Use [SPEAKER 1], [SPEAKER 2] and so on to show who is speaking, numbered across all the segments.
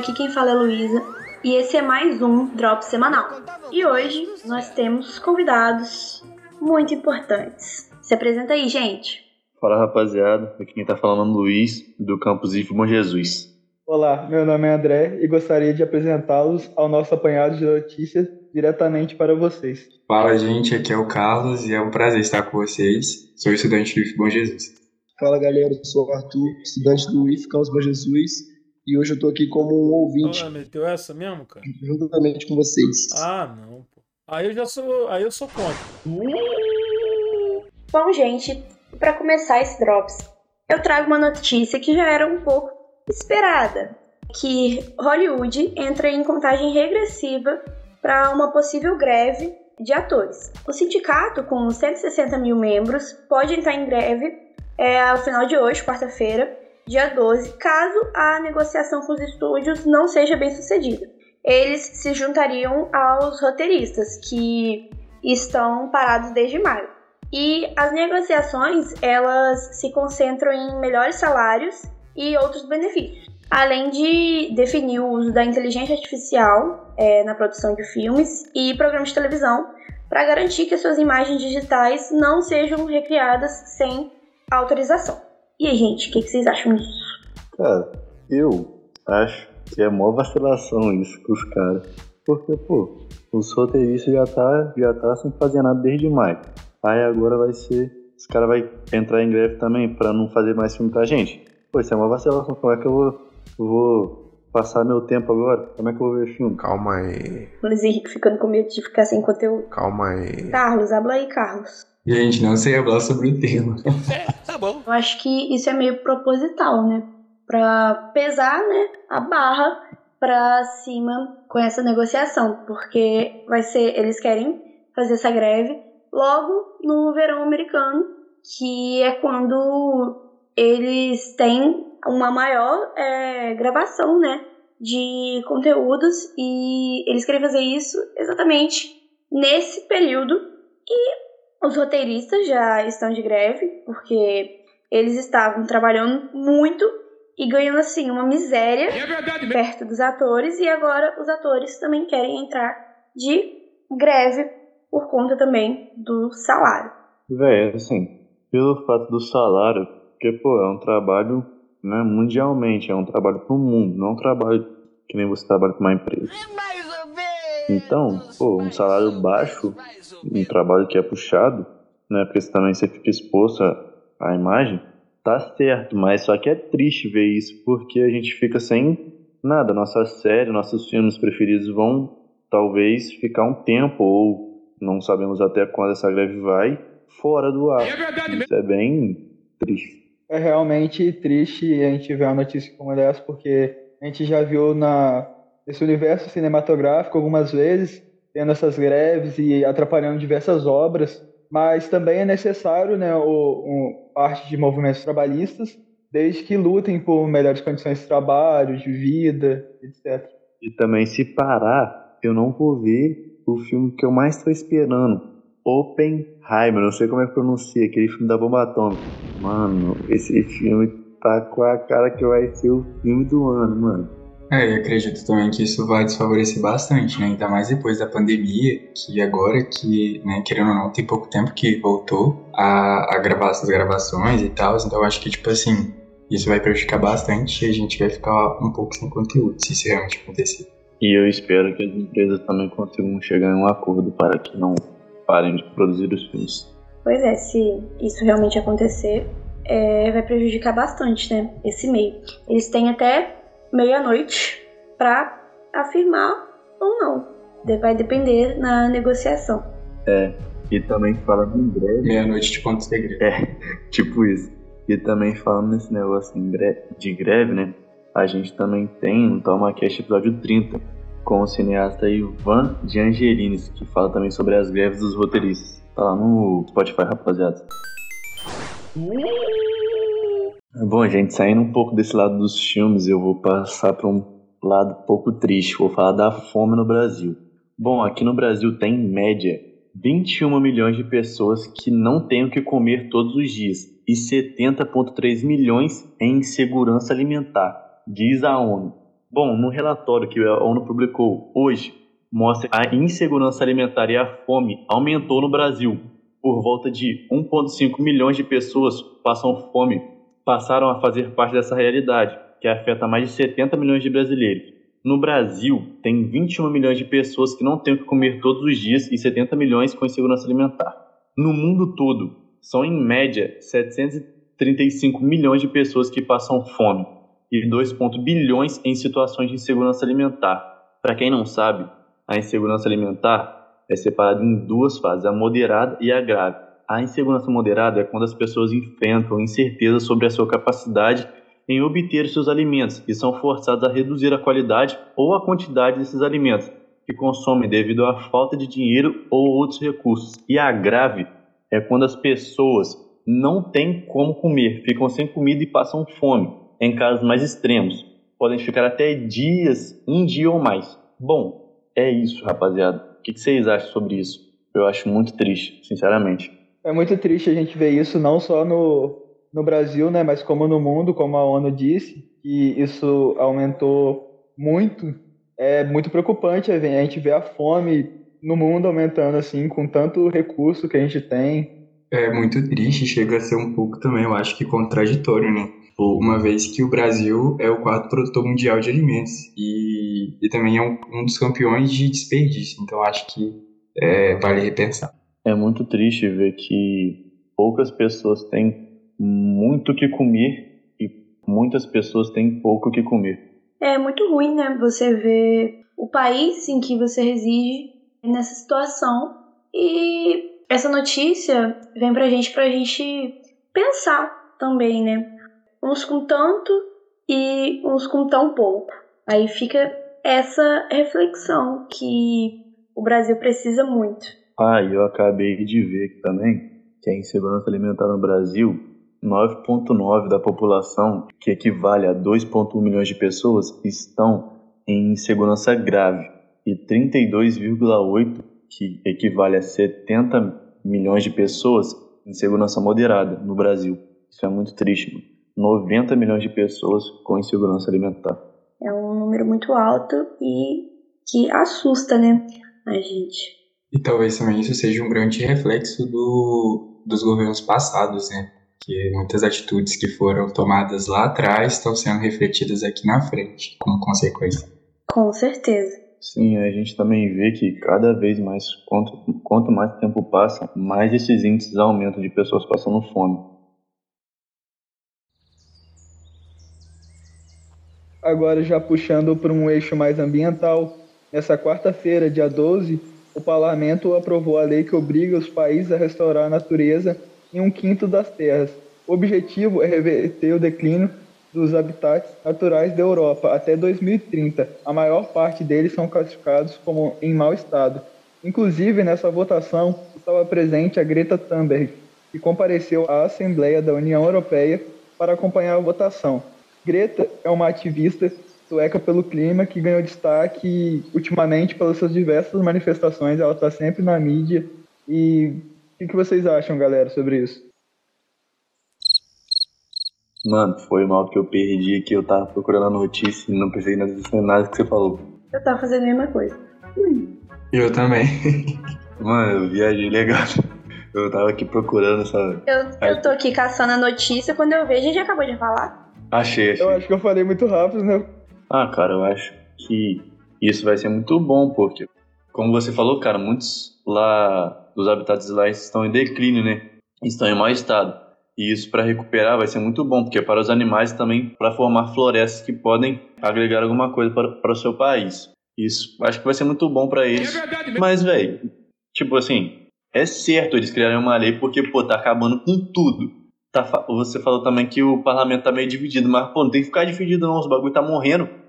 [SPEAKER 1] aqui quem fala é Luísa e esse é mais um Drop Semanal. E hoje nós temos convidados muito importantes. Se apresenta aí, gente.
[SPEAKER 2] Fala rapaziada, aqui quem tá falando é o Luiz, do campus IF Bom Jesus.
[SPEAKER 3] Olá, meu nome é André e gostaria de apresentá-los ao nosso apanhado de notícias diretamente para vocês.
[SPEAKER 4] Fala gente, aqui é o Carlos e é um prazer estar com vocês. Sou estudante do IF Bom Jesus.
[SPEAKER 5] Fala galera, eu sou o Arthur, estudante do IF Campus Bom Jesus e hoje eu tô aqui como um ouvinte.
[SPEAKER 6] Ah, meteu essa mesmo, cara?
[SPEAKER 5] Juntamente com vocês.
[SPEAKER 6] Ah, não, pô. Aí eu já sou. Aí eu sou contra.
[SPEAKER 1] Bom, gente, para começar esse Drops, eu trago uma notícia que já era um pouco esperada. Que Hollywood entra em contagem regressiva para uma possível greve de atores. O sindicato, com 160 mil membros, pode entrar em greve é, ao final de hoje, quarta-feira, dia 12, caso a negociação com os estúdios não seja bem sucedida. Eles se juntariam aos roteiristas, que estão parados desde maio. E as negociações, elas se concentram em melhores salários e outros benefícios, além de definir o uso da inteligência artificial é, na produção de filmes e programas de televisão para garantir que as suas imagens digitais não sejam recriadas sem autorização. E aí, gente, o que, que, vocês acham disso?
[SPEAKER 2] Cara, eu acho que é mó vacilação isso com os caras. Porque, pô, os roteiristas já tá, já tá sem fazer nada desde maio. Aí agora vai ser. Os caras vão entrar em greve também pra não fazer mais filme pra gente. Pô, isso é uma vacilação. Como é que eu vou, vou passar meu tempo agora? Como é que eu vou ver filme?
[SPEAKER 4] Calma aí.
[SPEAKER 1] Luiz Henrique ficando com medo de ficar sem conteúdo.
[SPEAKER 4] Calma aí.
[SPEAKER 1] Carlos, habla aí, Carlos.
[SPEAKER 4] Gente, não sei falar sobre o tema.
[SPEAKER 1] É, tá bom. Eu acho que isso é meio proposital, né? Pra pesar, né, a barra pra cima com essa negociação, porque vai ser, eles querem fazer essa greve logo no verão americano, que é quando eles têm uma maior é, gravação, né, de conteúdos e eles querem fazer isso exatamente nesse período e os roteiristas já estão de greve, porque eles estavam trabalhando muito e ganhando assim uma miséria é perto dos atores, e agora os atores também querem entrar de greve por conta também do salário.
[SPEAKER 2] Véi, assim, pelo fato do salário, porque, pô, é um trabalho né, mundialmente, é um trabalho pro mundo, não é um trabalho que nem você trabalha com uma empresa. Então, pô, um salário baixo, um trabalho que é puxado, né? Porque também você fica exposto à imagem, tá certo, mas só que é triste ver isso, porque a gente fica sem nada. Nossa série, nossos filmes preferidos vão talvez ficar um tempo, ou não sabemos até quando essa greve vai, fora do ar. É isso é bem triste.
[SPEAKER 3] É realmente triste a gente ver uma notícia como essa, porque a gente já viu na esse universo cinematográfico algumas vezes, tendo essas greves e atrapalhando diversas obras, mas também é necessário né, o, o, parte de movimentos trabalhistas, desde que lutem por melhores condições de trabalho, de vida, etc.
[SPEAKER 2] E também, se parar, eu não vou ver o filme que eu mais estou esperando, Oppenheimer, não sei como é que pronuncia, aquele filme da bomba atômica. Mano, esse filme tá com a cara que vai ser o filme do ano, mano.
[SPEAKER 4] É, eu acredito também que isso vai desfavorecer bastante, né? Ainda mais depois da pandemia, que agora que, né, querendo ou não, tem pouco tempo que voltou a, a gravar essas gravações e tal, então eu acho que, tipo assim, isso vai prejudicar bastante e a gente vai ficar um pouco sem conteúdo, se isso realmente acontecer.
[SPEAKER 2] E eu espero que as empresas também consigam chegar em um acordo para que não parem de produzir os filmes.
[SPEAKER 1] Pois é, se isso realmente acontecer, é, vai prejudicar bastante, né? Esse meio. Eles têm até meia-noite para afirmar ou não. Vai depender na negociação.
[SPEAKER 2] É, e também falando em greve.
[SPEAKER 4] Meia-noite de ponto segredo.
[SPEAKER 2] É, tipo isso. E também falando nesse negócio de greve, né? A gente também tem no TalmaCast episódio 30 com o cineasta Ivan de Angelinis, que fala também sobre as greves dos roteiristas. Tá lá no Spotify, rapaziada. Bom, gente, saindo um pouco desse lado dos filmes, eu vou passar para um lado pouco triste. Vou falar da fome no Brasil. Bom, aqui no Brasil tem, em média, 21 milhões de pessoas que não têm o que comer todos os dias e 70,3 milhões em insegurança alimentar, diz a ONU. Bom, no relatório que a ONU publicou hoje, mostra que a insegurança alimentar e a fome aumentou no Brasil. Por volta de 1,5 milhões de pessoas passam fome, passaram a fazer parte dessa realidade, que afeta mais de 70 milhões de brasileiros. No Brasil, tem 21 milhões de pessoas que não têm o que comer todos os dias e 70 milhões com insegurança alimentar. No mundo todo, são em média 735 milhões de pessoas que passam fome e 2 bilhões em situações de insegurança alimentar. Para quem não sabe, a insegurança alimentar é separada em duas fases, a moderada e a grave. A insegurança moderada é quando as pessoas enfrentam incerteza sobre a sua capacidade em obter seus alimentos e são forçadas a reduzir a qualidade ou a quantidade desses alimentos que consomem devido à falta de dinheiro ou outros recursos. E a grave é quando as pessoas não têm como comer, ficam sem comida e passam fome. Em casos mais extremos, podem ficar até dias, um dia ou mais. Bom, é isso, rapaziada. O que vocês acham sobre isso? Eu acho muito triste, sinceramente.
[SPEAKER 3] É muito triste a gente ver isso não só no, no Brasil, né, mas como no mundo, como a ONU disse, que isso aumentou muito. É muito preocupante a gente ver a fome no mundo aumentando assim, com tanto recurso que a gente tem.
[SPEAKER 4] É muito triste, chega a ser um pouco também, eu acho que contraditório, né? uma vez que o Brasil é o quarto produtor mundial de alimentos e, e também é um, um dos campeões de desperdício. Então acho que é, vale repensar.
[SPEAKER 2] É muito triste ver que poucas pessoas têm muito que comer e muitas pessoas têm pouco que comer.
[SPEAKER 1] É muito ruim, né? Você ver o país em que você reside nessa situação e essa notícia vem pra gente pra gente pensar também, né? uns com tanto e uns com tão pouco. Aí fica essa reflexão que o Brasil precisa muito.
[SPEAKER 2] Ah, e eu acabei de ver aqui também que a insegurança alimentar no Brasil, 9,9% da população, que equivale a 2,1 milhões de pessoas, estão em insegurança grave e 32,8%, que equivale a 70 milhões de pessoas, em segurança moderada no Brasil. Isso é muito triste. Mano. 90 milhões de pessoas com insegurança alimentar.
[SPEAKER 1] É um número muito alto e que assusta, né, a gente.
[SPEAKER 4] E talvez também isso seja um grande reflexo do, dos governos passados, né? Que muitas atitudes que foram tomadas lá atrás estão sendo refletidas aqui na frente, como consequência.
[SPEAKER 1] Com certeza.
[SPEAKER 2] Sim, a gente também vê que cada vez mais, quanto, quanto mais tempo passa, mais esses índices aumentam de pessoas passando fome.
[SPEAKER 3] Agora, já puxando para um eixo mais ambiental, nessa quarta-feira, dia 12, o parlamento aprovou a lei que obriga os países a restaurar a natureza em um quinto das terras. O objetivo é reverter o declínio dos habitats naturais da Europa até 2030. A maior parte deles são classificados como em mau estado. Inclusive, nessa votação estava presente a Greta Thunberg, que compareceu à Assembleia da União Europeia para acompanhar a votação. Greta é uma ativista sueca pelo clima que ganhou destaque ultimamente pelas suas diversas manifestações. Ela está sempre na mídia. E o que vocês acham, galera, sobre isso?
[SPEAKER 2] Mano, foi mal que eu perdi que eu tava procurando a notícia e não pensei nada que você falou.
[SPEAKER 1] Eu tava fazendo a mesma coisa.
[SPEAKER 4] Eu também.
[SPEAKER 2] Mano, eu viajei legal. Eu tava aqui procurando, sabe?
[SPEAKER 1] Eu, eu tô aqui caçando a notícia, quando eu vejo, a gente acabou de falar.
[SPEAKER 2] Achei, achei.
[SPEAKER 3] Eu acho que eu falei muito rápido, né?
[SPEAKER 2] Ah, cara, eu acho que isso vai ser muito bom, porque, como você falou, cara, muitos lá dos habitats lá estão em declínio, né? Estão em mau estado. E isso para recuperar vai ser muito bom, porque é para os animais também para formar florestas que podem agregar alguma coisa para, para o seu país. Isso acho que vai ser muito bom para eles. Mas, velho, tipo assim, é certo eles criarem uma lei porque, pô, tá acabando com tudo. Tá, você falou também que o parlamento tá meio dividido, mas pô, não tem que ficar dividido não, os bagulho tá morrendo.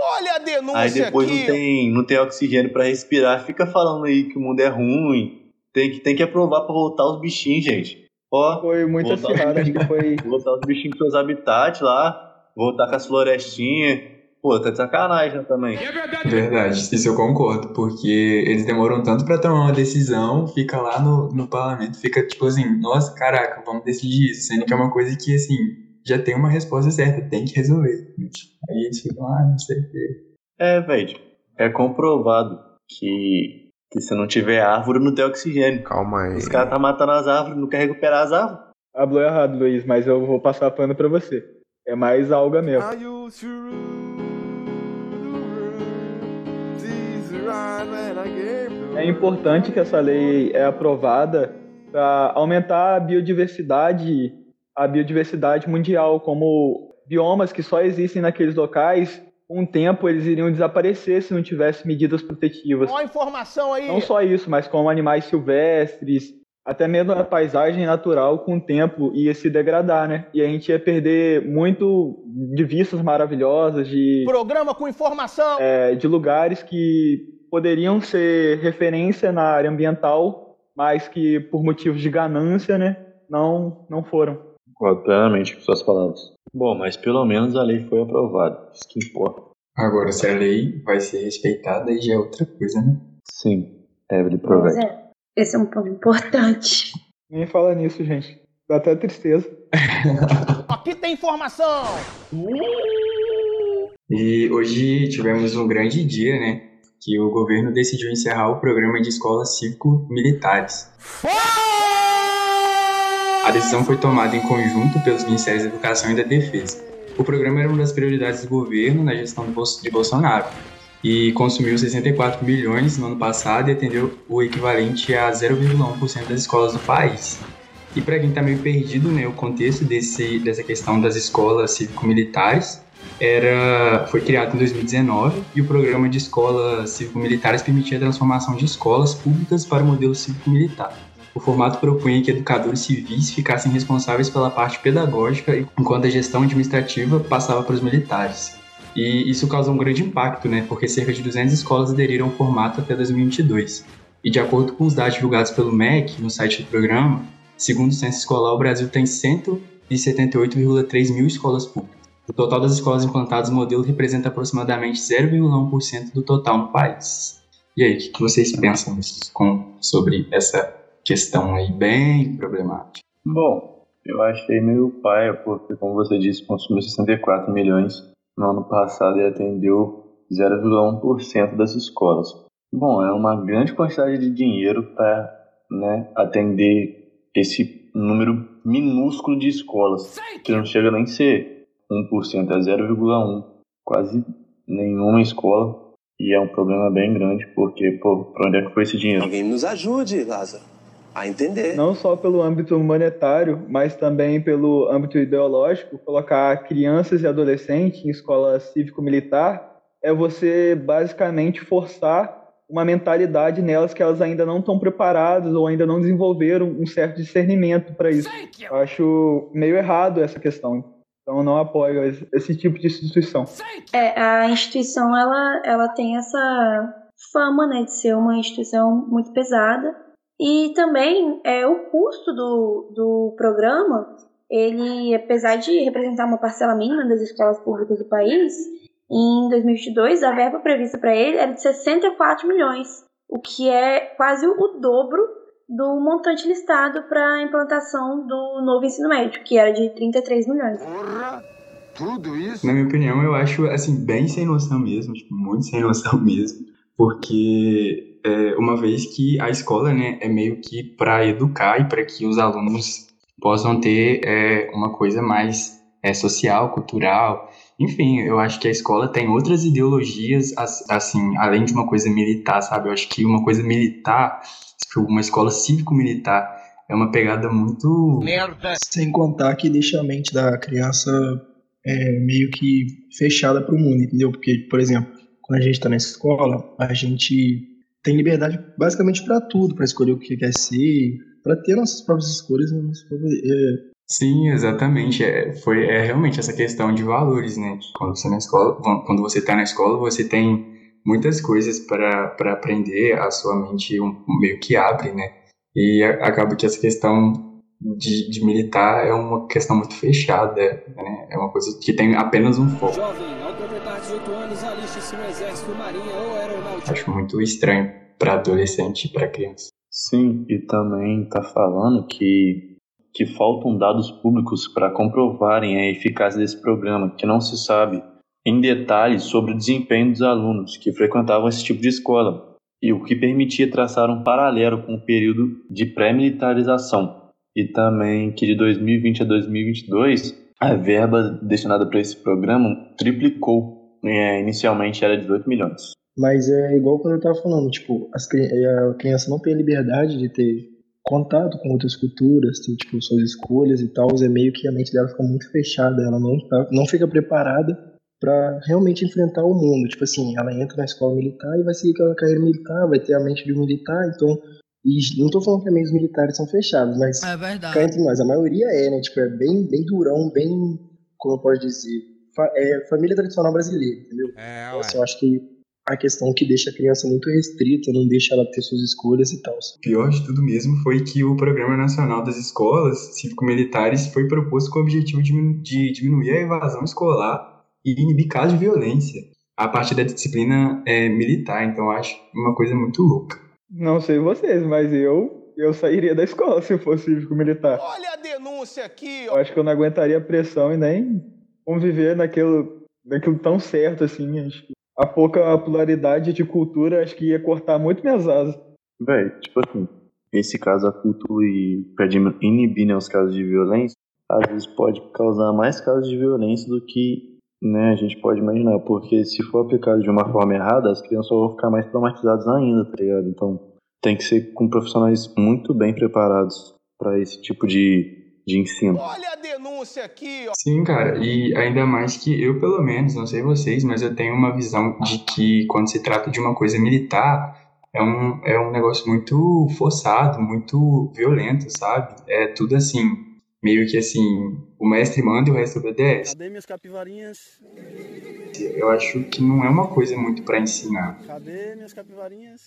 [SPEAKER 7] Olha a denúncia
[SPEAKER 2] Aí depois
[SPEAKER 7] aqui.
[SPEAKER 2] não tem, não tem oxigênio para respirar, fica falando aí que o mundo é ruim. Tem que, tem que aprovar para voltar os bichinhos, gente. Ó,
[SPEAKER 3] foi muito acirrado, acho que foi.
[SPEAKER 2] Voltar os bichinhos pros seus habitats lá, voltar com as florestinhas. Pô, tá de sacanagem também.
[SPEAKER 4] É verdade, isso eu concordo, porque eles demoram tanto para tomar uma decisão, fica lá no, no parlamento, fica tipo assim, nossa, caraca, vamos decidir isso, sendo que é uma coisa que, assim, já tem uma resposta certa, tem que resolver. Aí eles ficam, ah, não sei o quê.
[SPEAKER 2] É, velho. É comprovado que, que se não tiver árvore, não tem oxigênio.
[SPEAKER 7] Calma aí.
[SPEAKER 2] Os caras tá matando as árvores, não quer recuperar as árvores.
[SPEAKER 3] Hablou errado, Luiz, mas eu vou passar pano pra você. É mais alga mesmo. É importante que essa lei é aprovada para aumentar a biodiversidade, a biodiversidade mundial, como biomas que só existem naqueles locais, com o tempo eles iriam desaparecer se não tivesse medidas protetivas.
[SPEAKER 8] Olha a informação aí!
[SPEAKER 3] Não só isso, mas como animais silvestres, até mesmo a paisagem natural com o tempo ia se degradar, né? E a gente ia perder muito de vistas maravilhosas, de
[SPEAKER 8] Programa com informação!
[SPEAKER 3] é, de lugares que poderiam ser referência na área ambiental, mas que por motivos de ganância, né, não não foram.
[SPEAKER 2] Concordo plenamente com suas palavras. Bom, mas pelo menos a lei foi aprovada. Isso que importa.
[SPEAKER 4] Agora, se a lei vai ser respeitada, aí já é outra coisa, né?
[SPEAKER 2] Sim, Evelyn
[SPEAKER 1] Pois
[SPEAKER 2] Provete.
[SPEAKER 1] é. Esse é um ponto importante.
[SPEAKER 3] Nem fala nisso, gente. Dá até tristeza.
[SPEAKER 8] Aqui tem informação!
[SPEAKER 4] E hoje tivemos um grande dia, né? Que o governo decidiu encerrar o programa de escolas cívico-militares. A decisão foi tomada em conjunto pelos Ministérios da Educação e da Defesa. O programa era uma das prioridades do governo na gestão de Bolsonaro e consumiu 64 milhões no ano passado e atendeu o equivalente a 0,1% das escolas do país. E para quem está meio perdido, né, o contexto desse, dessa questão das escolas cívico-militares era, foi criado em 2019 e o programa de escolas cívico-militares permitia a transformação de escolas públicas para o modelo cívico-militar. O formato propunha que educadores civis ficassem responsáveis pela parte pedagógica, enquanto a gestão administrativa passava para os militares. E isso causou um grande impacto, né, porque cerca de 200 escolas aderiram ao formato até 2022. E de acordo com os dados divulgados pelo MEC no site do programa, segundo o censo escolar, o Brasil tem 178,3 mil escolas públicas. O total das escolas implantadas no modelo representa aproximadamente 0,1% do total no país. E aí, o que vocês pensam sobre essa questão aí bem problemática?
[SPEAKER 2] Bom, eu achei meio paia, porque, como você disse, consumiu 64 milhões no ano passado e atendeu 0,1% das escolas. Bom, é uma grande quantidade de dinheiro para né, atender esse número minúsculo de escolas, que não chega nem a ser 1%, é 0,1%. Quase nenhuma escola. E é um problema bem grande, porque, pô, pra onde é que foi esse dinheiro?
[SPEAKER 9] Alguém nos ajude, Lázaro, a entender.
[SPEAKER 3] Não só pelo âmbito monetário, mas também pelo âmbito ideológico, colocar crianças e adolescentes em escola cívico-militar é você basicamente forçar uma mentalidade nelas que elas ainda não estão preparadas ou ainda não desenvolveram um certo discernimento para isso. Eu acho meio errado essa questão. Então eu não apoio esse- esse tipo de instituição.
[SPEAKER 1] É, a instituição ela, ela tem essa fama né, de ser uma instituição muito pesada. E também é, o custo do, do programa, ele, apesar de representar uma parcela mínima das escolas públicas do país, em 2022 a verba prevista para ele era de 64 milhões, o que é quase o dobro do montante listado para a implantação do novo ensino médio, que era de 33 milhões.
[SPEAKER 4] Na minha opinião, eu acho, assim, bem sem noção mesmo, tipo, muito sem noção mesmo, porque é, uma vez que a escola, né, é meio que para educar e para que os alunos possam ter é, uma coisa mais é, social, cultural, enfim, eu acho que a escola tem outras ideologias, as- assim, além de uma coisa militar, sabe? Eu acho que uma coisa militar, tipo, uma escola cívico-militar, é uma pegada muito
[SPEAKER 8] Merda!
[SPEAKER 5] Sem contar que deixa a mente da criança é, meio que fechada para o mundo, entendeu? Porque, por exemplo, quando a gente está na escola, a gente tem liberdade basicamente para tudo, para escolher o que quer ser, para ter nossas próprias escolhas. né? Nossas próprias- é,
[SPEAKER 4] Sim, exatamente. É, foi, é realmente essa questão de valores, né? Quando você na escola, quando você está na escola, você tem muitas coisas para aprender, a sua mente um, meio que abre, né? E acaba que essa questão de, de militar é uma questão muito fechada, né? É uma coisa que tem apenas um foco.
[SPEAKER 10] Jovem, ao completar 18 anos, aliste-se no Exército, Marinha ou Aeronáutica.
[SPEAKER 4] Acho muito estranho para adolescente e para criança.
[SPEAKER 2] Sim, e também tá falando que que faltam dados públicos para comprovarem a eficácia desse programa, que não se sabe em detalhes sobre o desempenho dos alunos que frequentavam esse tipo de escola, e o que permitia traçar um paralelo com o período de pré-militarização, e também que de 2020 a 2022 a verba destinada para esse programa triplicou. É, inicialmente era 18 milhões.
[SPEAKER 5] Mas é igual quando eu estava falando, tipo, as, a criança não tem a liberdade de ter contato com outras culturas, ter, tipo, suas escolhas e tal, é meio que a mente dela fica muito fechada, ela não, tá, não fica preparada para realmente enfrentar o mundo. Tipo assim, ela entra na escola militar e vai seguir aquela carreira militar, vai ter a mente de um militar, então. E não tô falando que os meios militares são fechados, mas.
[SPEAKER 7] É verdade.
[SPEAKER 5] Cá entre nós, a maioria é, né? Tipo, é bem, bem durão, bem. Como eu posso dizer? Fa é família tradicional brasileira, entendeu?
[SPEAKER 7] É,
[SPEAKER 5] então, assim, eu acho que a questão que deixa a criança muito restrita, não deixa ela ter suas escolhas e tal.
[SPEAKER 4] Pior de tudo mesmo foi que o Programa Nacional das Escolas Cívico-Militares foi proposto com o objetivo de, de diminuir a evasão escolar e inibir casos de violência a partir da disciplina é, militar. Então eu acho uma coisa muito louca.
[SPEAKER 3] Não sei vocês, mas eu eu sairia da escola se eu fosse cívico-militar.
[SPEAKER 8] Olha a denúncia aqui,
[SPEAKER 3] ó. Eu acho que eu não aguentaria a pressão e nem conviver naquilo, naquilo tão certo assim. Acho que a pouca popularidade de cultura acho que ia cortar muito minhas asas.
[SPEAKER 2] Véi, tipo assim, esse caso a cultura e pra inibir né, os casos de violência, às vezes pode causar mais casos de violência do que né, a gente pode imaginar, porque se for aplicado de uma forma errada, as crianças vão ficar mais traumatizadas ainda, tá ligado? Então tem que ser com profissionais muito bem preparados para esse tipo de, de ensino.
[SPEAKER 8] Olha a denúncia aqui, ó.
[SPEAKER 4] Sim, cara, e ainda mais que eu, pelo menos, não sei vocês, mas eu tenho uma visão de que quando se trata de uma coisa militar, é um, é um negócio muito forçado, muito violento, sabe? É tudo assim, meio que assim, o mestre manda e o resto obedece.
[SPEAKER 10] Cadê minhas capivarinhas?
[SPEAKER 4] Eu acho que não é uma coisa muito para ensinar.
[SPEAKER 10] Cadê minhas capivarinhas?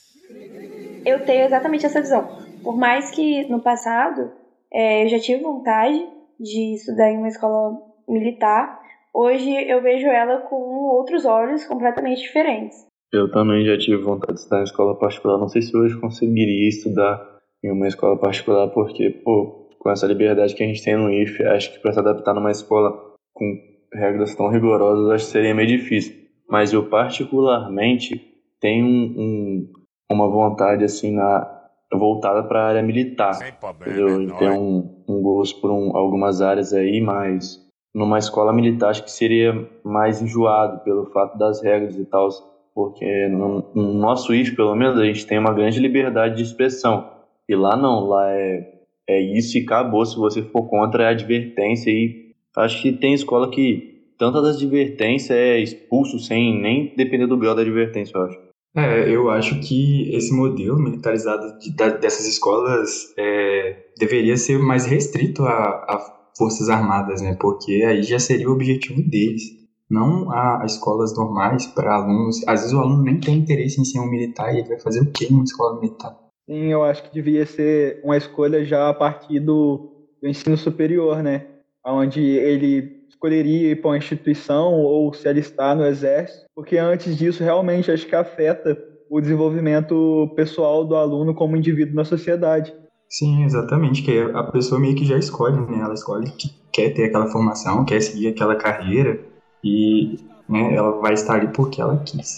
[SPEAKER 1] Eu tenho exatamente essa visão. Por mais que no passado é, eu já tive vontade de estudar em uma escola militar, hoje eu vejo ela com outros olhos completamente diferentes.
[SPEAKER 2] Eu também já tive vontade de estudar em escola particular. Não sei se hoje conseguiria estudar em uma escola particular, porque, pô, com essa liberdade que a gente tem no IF, acho que para se adaptar numa escola com regras tão rigorosas, acho que seria meio difícil. Mas eu, particularmente, tenho um, um, uma vontade, assim, na, voltada para a área militar. Eu tenho um, um gosto por um, algumas áreas aí, mas numa escola militar acho que seria mais enjoado pelo fato das regras e tal, porque no, no nosso IF, pelo menos, a gente tem uma grande liberdade de expressão. E lá não, lá é, é isso e acabou. Se você for contra, é advertência. E acho que tem escola que tanta das advertências é expulso sem nem depender do grau da advertência, eu acho.
[SPEAKER 4] É, eu acho que esse modelo militarizado de, dessas escolas é, deveria ser mais restrito a, a, Forças Armadas, né? Porque aí já seria o objetivo deles, não a, escolas normais para alunos. Às vezes o aluno nem tem interesse em ser um militar e ele vai fazer o quê em uma escola militar?
[SPEAKER 3] Sim, eu acho que devia ser uma escolha já a partir do, do ensino superior, né? Onde ele escolheria ir para uma instituição ou se alistar no exército, porque antes disso realmente acho que afeta o desenvolvimento pessoal do aluno como indivíduo na sociedade.
[SPEAKER 4] Sim, exatamente, que a pessoa meio que já escolhe, né? Ela escolhe que quer ter aquela formação, quer seguir aquela carreira e né, ela vai estar ali porque ela quis.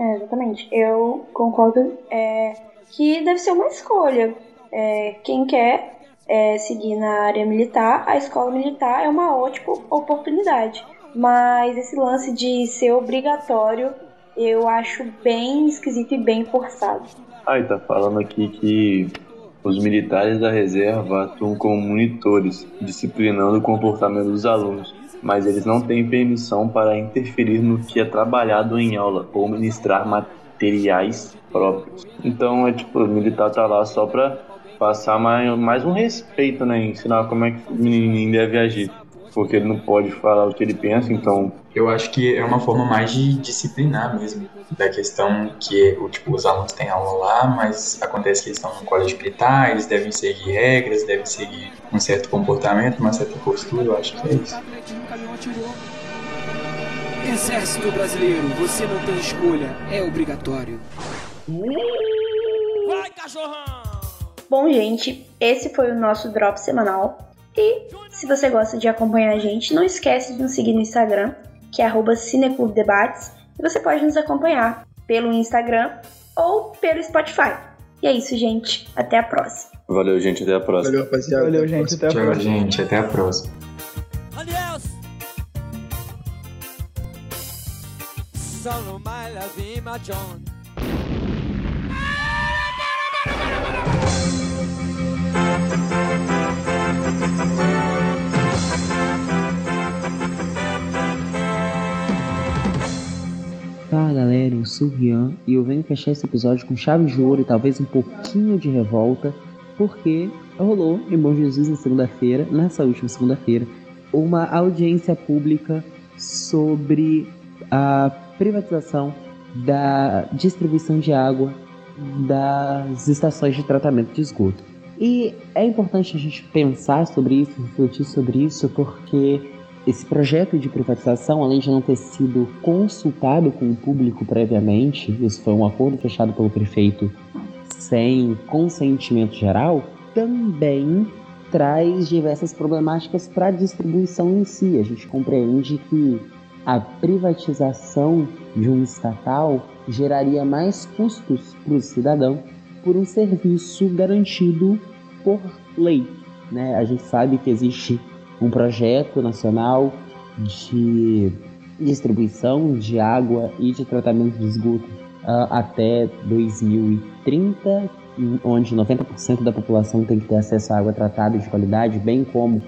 [SPEAKER 1] É, exatamente. Eu concordo é, que deve ser uma escolha. É, quem quer é, seguir na área militar, a escola militar é uma ótima oportunidade. Mas esse lance de ser obrigatório eu acho bem esquisito e bem forçado.
[SPEAKER 2] Ah, e tá falando aqui que os militares da reserva atuam como monitores, disciplinando o comportamento dos alunos, mas eles não têm permissão para interferir no que é trabalhado em aula ou ministrar materiais próprios. Então, é tipo, o militar tá lá só para passar mais, mais um respeito, né? Ensinar como é que o menininho deve agir. Porque ele não pode falar o que ele pensa, então.
[SPEAKER 4] Eu acho que é uma forma mais de disciplinar mesmo. Da questão que o, tipo, os alunos têm aula lá, mas acontece que eles estão no colégio militar, eles devem seguir regras, devem seguir um certo comportamento, uma certa postura, eu acho que é isso.
[SPEAKER 10] Exército Brasileiro, você não tem escolha, é obrigatório. Vai, cachorrão!
[SPEAKER 1] Bom, gente, esse foi o nosso drop semanal. E se você gosta de acompanhar a gente, não esquece de nos seguir no Instagram, que é arroba Cineclubdebates, e você pode nos acompanhar pelo Instagram ou pelo Spotify. E é isso, gente. Até a próxima.
[SPEAKER 2] Valeu, gente. Até a próxima.
[SPEAKER 3] Valeu, rapaziada. Valeu, gente. Até a
[SPEAKER 4] Tchau,
[SPEAKER 3] próxima.
[SPEAKER 4] gente. Até a próxima.
[SPEAKER 10] Sono mai la John.
[SPEAKER 7] Fala galera, eu sou o Rian e eu venho fechar esse episódio com chave de ouro e talvez um pouquinho de revolta, porque rolou em Bom Jesus na segunda-feira, nessa última segunda-feira, uma audiência pública sobre a privatização da distribuição de água das estações de tratamento de esgoto. E é importante a gente pensar sobre isso, refletir sobre isso, porque esse projeto de privatização, além de não ter sido consultado com o público previamente, isso foi um acordo fechado pelo prefeito sem consentimento geral, também traz diversas problemáticas para a distribuição em si. A gente compreende que a privatização de um estatal geraria mais custos para o cidadão por um serviço garantido por lei. Né? A gente sabe que existe um projeto nacional de distribuição de água e de tratamento de esgoto uh, até 2030, onde 90% da população tem que ter acesso à água tratada de qualidade, bem como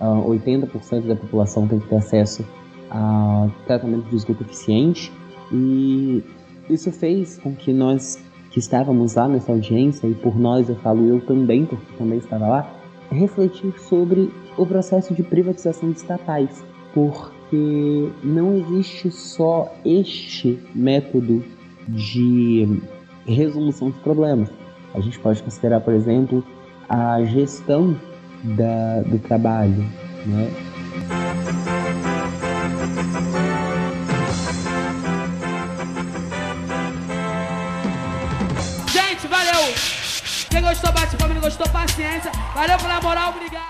[SPEAKER 7] uh, 80% da população tem que ter acesso a tratamento de esgoto eficiente. E isso fez com que nós que estávamos lá nessa audiência, e por nós eu falo eu também, porque também estava lá, refletir sobre o processo de privatização de estatais, porque não existe só este método de resolução de problemas. A gente pode considerar, por exemplo, a gestão da, do trabalho, né?
[SPEAKER 10] Valeu pela moral, obrigado.